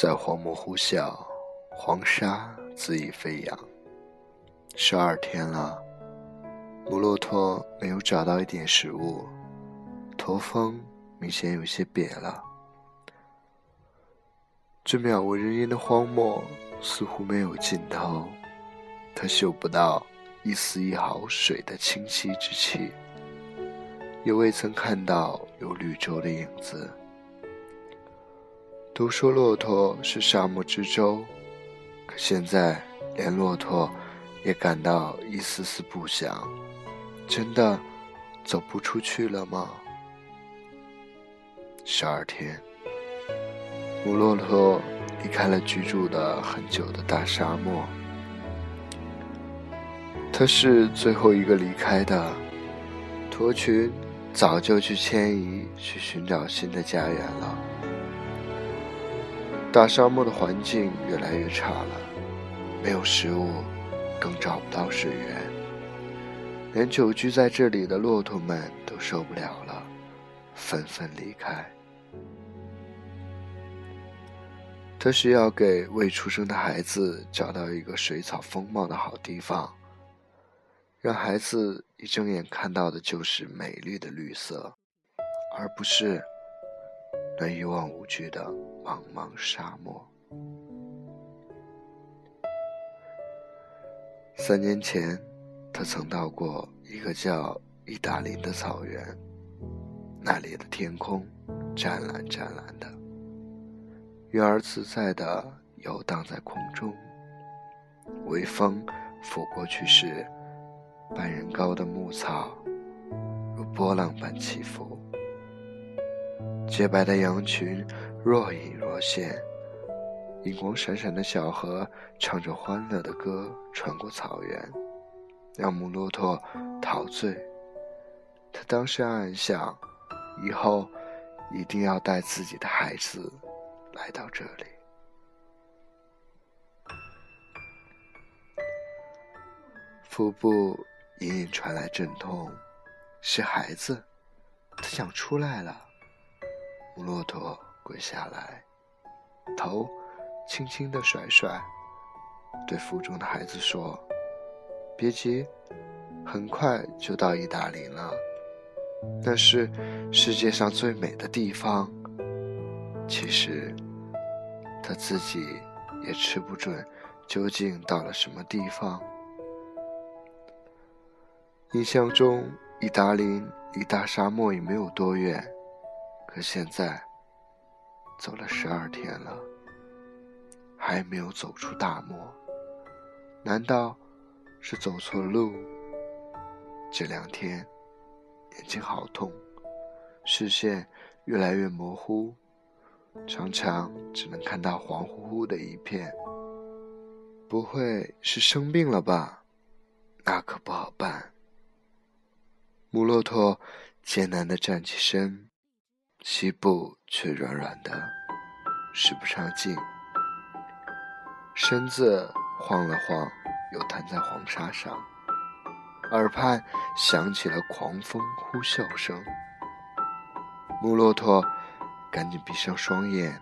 在荒漠呼啸，黄沙恣意飞扬。十二天了，母骆驼没有找到一点食物，驼峰明显有些瘪了。这渺无人烟的荒漠似乎没有尽头，它嗅不到一丝一毫水的清晰之气，也未曾看到有绿洲的影子。都说骆驼是沙漠之舟，可现在连骆驼也感到一丝丝不祥。真的走不出去了吗？十二天，母骆驼离开了居住的很久的大沙漠。它是最后一个离开的，驼群早就去迁移，去寻找新的家园了。大沙漠的环境越来越差了，没有食物，更找不到水源，连久居在这里的骆驼们都受不了了，纷纷离开。他是要给未出生的孩子找到一个水草丰茂的好地方，让孩子一睁眼看到的就是美丽的绿色，而不是。那一望无际的茫茫沙漠。三年前，他曾到过一个叫伊达林的草原，那里的天空湛蓝湛蓝的，鱼儿自在的游荡在空中，微风拂过去时，半人高的牧草如波浪般起伏。洁白的羊群若隐若现，银光闪闪的小河唱着欢乐的歌穿过草原，让母骆驼陶醉。他当时暗暗想，以后一定要带自己的孩子来到这里。腹部隐隐传来阵痛，是孩子，他想出来了。骆驼跪下来，头轻轻的甩甩，对腹中的孩子说：“别急，很快就到意大利了。那是世界上最美的地方。”其实，他自己也吃不准究竟到了什么地方。印象中，意大利离大沙漠也没有多远。可现在，走了十二天了，还没有走出大漠，难道是走错路？这两天眼睛好痛，视线越来越模糊，常常只能看到黄乎乎的一片。不会是生病了吧？那可不好办。母骆驼艰难地站起身。膝部却软软的，使不上劲，身子晃了晃，又瘫在黄沙上，耳畔响起了狂风呼啸声。母骆驼赶紧闭上双眼，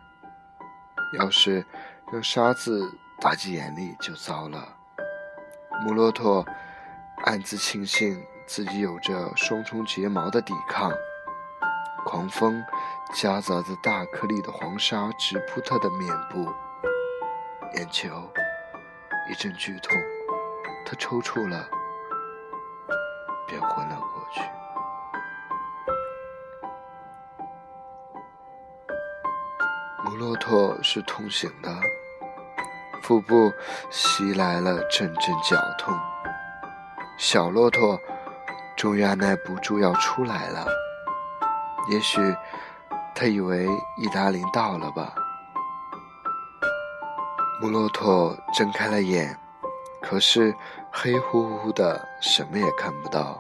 要是让沙子打进眼里就糟了。母骆驼暗自庆幸自己有着双重睫毛的抵抗。狂风夹杂着大颗粒的黄沙直扑他的面部，眼球一阵剧痛，他抽搐了，便昏了过去。母骆驼是痛醒的，腹部袭来了阵阵绞痛，小骆驼终于按耐不住要出来了。也许他以为意大利到了吧。母骆驼睁开了眼，可是黑乎乎的，什么也看不到，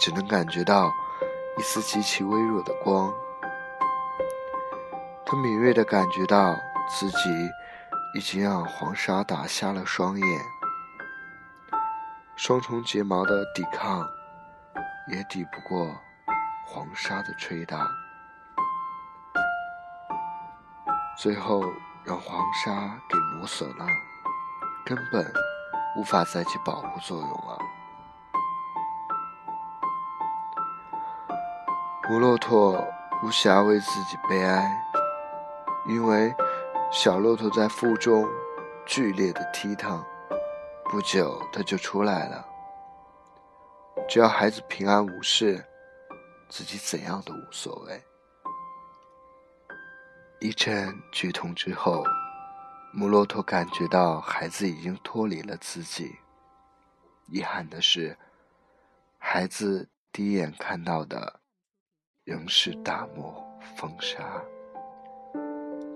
只能感觉到一丝极其微弱的光。他敏锐的感觉到自己已经让黄沙打瞎了双眼，双重睫毛的抵抗也抵不过。黄沙的吹打，最后让黄沙给磨损了，根本无法再起保护作用了。母骆驼无暇为自己悲哀，因为小骆驼在腹中剧烈的踢腾，不久它就出来了。只要孩子平安无事，自己怎样都无所谓。一阵剧痛之后，母骆驼感觉到孩子已经脱离了自己。遗憾的是，孩子第一眼看到的仍是大漠风沙。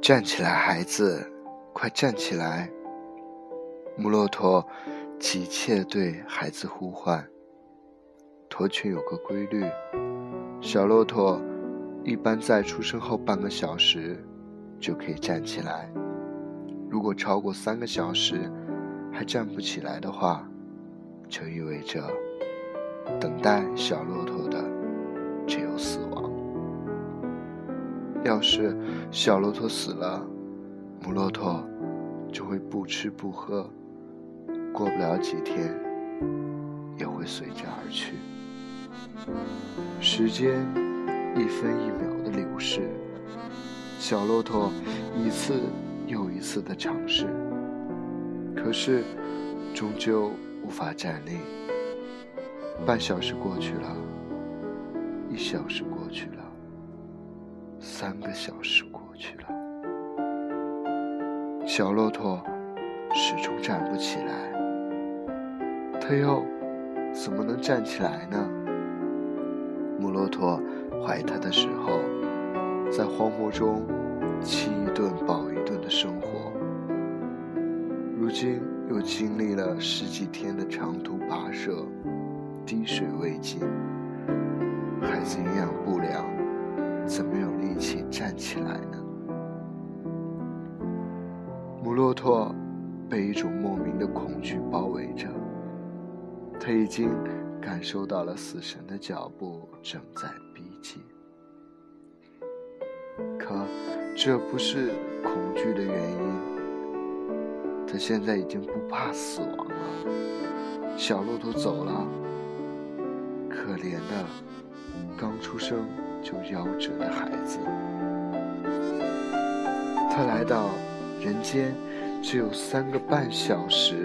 站起来，孩子，快站起来！母骆驼急切对孩子呼唤。驼群有个规律，小骆驼一般在出生后半个小时。就可以站起来。如果超过三个小时还站不起来的话，就意味着等待小骆驼的只有死亡。要是小骆驼死了，母骆驼就会不吃不喝，过不了几天也会随之而去。时间一分一秒的流逝。小骆驼一次又一次的尝试，可是终究无法站立。半小时过去了，一小时过去了，三个小时过去了，小骆驼始终站不起来。它又怎么能站起来呢？母骆驼怀它的时候。在荒漠中，饥一顿饱一顿的生活。如今又经历了十几天的长途跋涉，滴水未进。孩子营养不良，怎么有力气站起来呢？母骆驼被一种莫名的恐惧包围着，它已经感受到了死神的脚步正在逼近。可，这不是恐惧的原因。他现在已经不怕死亡了。小骆驼走了，可怜的刚出生就夭折的孩子。他来到人间只有三个半小时，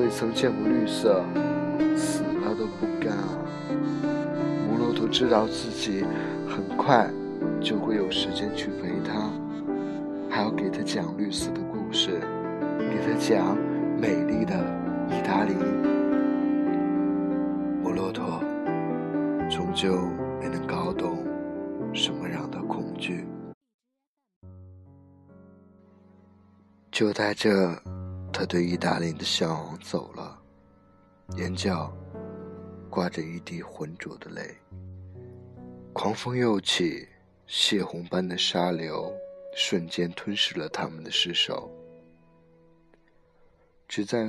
未曾见过绿色，死了都不甘啊！母骆驼知道自己很快。就会有时间去陪他，还要给他讲绿色的故事，给他讲美丽的意大利。母骆驼终究没能搞懂什么样的恐惧。就在这，他对意大利的向往走了，眼角挂着一滴浑浊的泪。狂风又起。血红般的沙流瞬间吞噬了他们的尸首，只在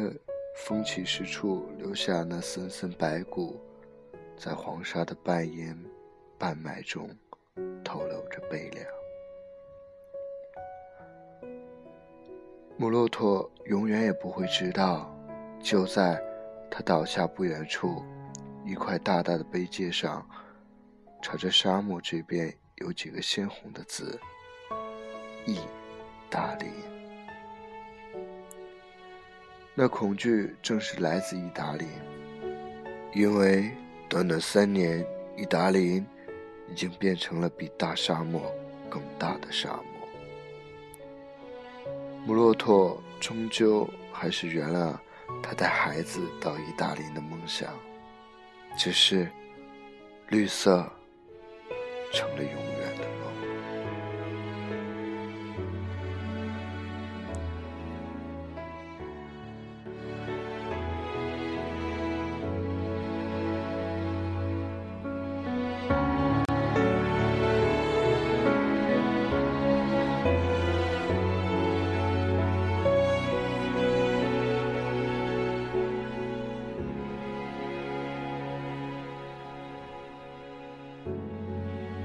风起时处留下那森森白骨，在黄沙的半烟半埋中透露着悲凉。母骆驼永远也不会知道，就在它倒下不远处，一块大大的碑界上，朝着沙漠这边。有几个鲜红的字，意大利。那恐惧正是来自意大利，因为短短三年，意大利已经变成了比大沙漠更大的沙漠。母骆驼终究还是圆了他带孩子到意大利的梦想，只是绿色成了永。